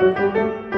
Música